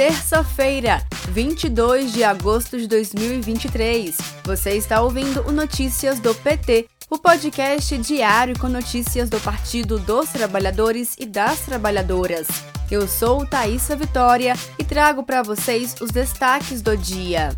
terça-feira, 22 de agosto de 2023. Você está ouvindo o Notícias do PT, o podcast diário com notícias do Partido dos Trabalhadores e das Trabalhadoras. Eu sou Thaisa Vitória e trago para vocês os destaques do dia.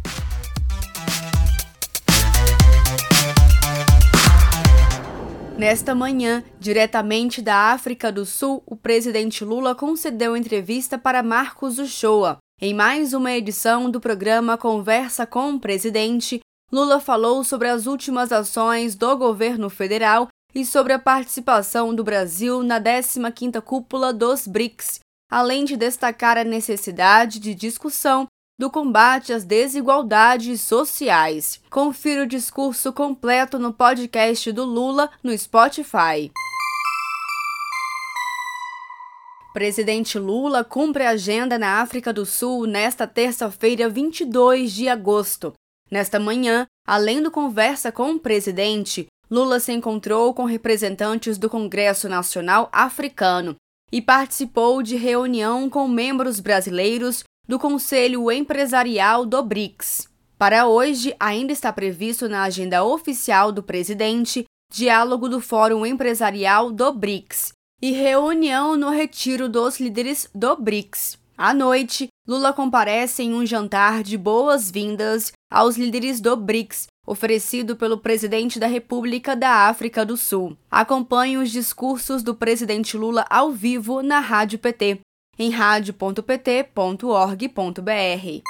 Nesta manhã, diretamente da África do Sul, o presidente Lula concedeu entrevista para Marcos Uchoa. Em mais uma edição do programa Conversa com o Presidente, Lula falou sobre as últimas ações do governo federal e sobre a participação do Brasil na 15ª cúpula dos BRICS, além de destacar a necessidade de discussão do combate às desigualdades sociais. Confira o discurso completo no podcast do Lula no Spotify. Presidente Lula cumpre a agenda na África do Sul nesta terça-feira, 22 de agosto. Nesta manhã, além do conversa com o presidente, Lula se encontrou com representantes do Congresso Nacional Africano e participou de reunião com membros brasileiros do Conselho Empresarial do BRICS. Para hoje, ainda está previsto na agenda oficial do presidente diálogo do Fórum Empresarial do BRICS e reunião no retiro dos líderes do BRICS. À noite, Lula comparece em um jantar de boas-vindas aos líderes do BRICS, oferecido pelo presidente da República da África do Sul. Acompanhe os discursos do presidente Lula ao vivo na Rádio PT em radio.pt.org.br.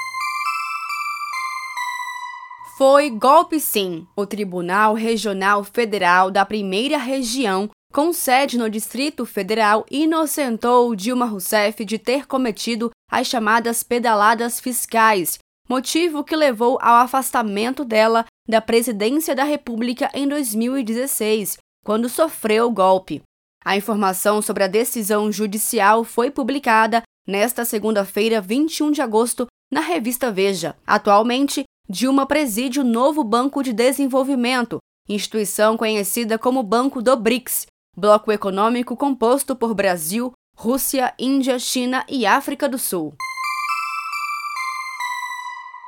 Foi golpe sim. O Tribunal Regional Federal da Primeira Região, com sede no Distrito Federal, inocentou Dilma Rousseff de ter cometido as chamadas pedaladas fiscais, motivo que levou ao afastamento dela da presidência da República em 2016, quando sofreu o golpe. A informação sobre a decisão judicial foi publicada nesta segunda-feira, 21 de agosto, na revista Veja. Atualmente, Dilma preside o novo Banco de Desenvolvimento, instituição conhecida como Banco do BRICS, bloco econômico composto por Brasil, Rússia, Índia, China e África do Sul.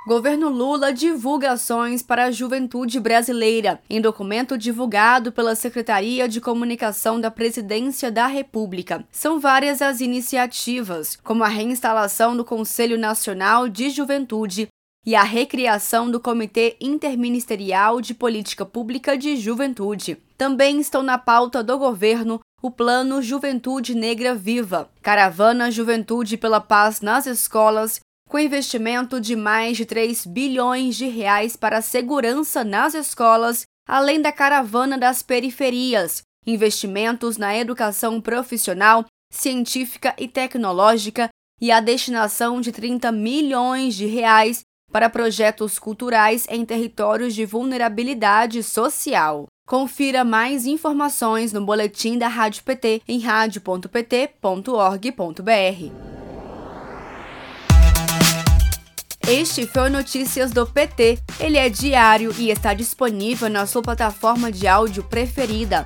Governo Lula divulga ações para a juventude brasileira. Em documento divulgado pela Secretaria de Comunicação da Presidência da República, são várias as iniciativas, como a reinstalação do Conselho Nacional de Juventude e a recriação do Comitê Interministerial de Política Pública de Juventude. Também estão na pauta do governo o Plano Juventude Negra Viva, Caravana Juventude pela Paz nas Escolas com investimento de mais de 3 bilhões de reais para a segurança nas escolas, além da caravana das periferias, investimentos na educação profissional, científica e tecnológica e a destinação de 30 milhões de reais para projetos culturais em territórios de vulnerabilidade social. Confira mais informações no boletim da Rádio PT em radio.pt.org.br. Este foi o Notícias do PT. Ele é diário e está disponível na sua plataforma de áudio preferida.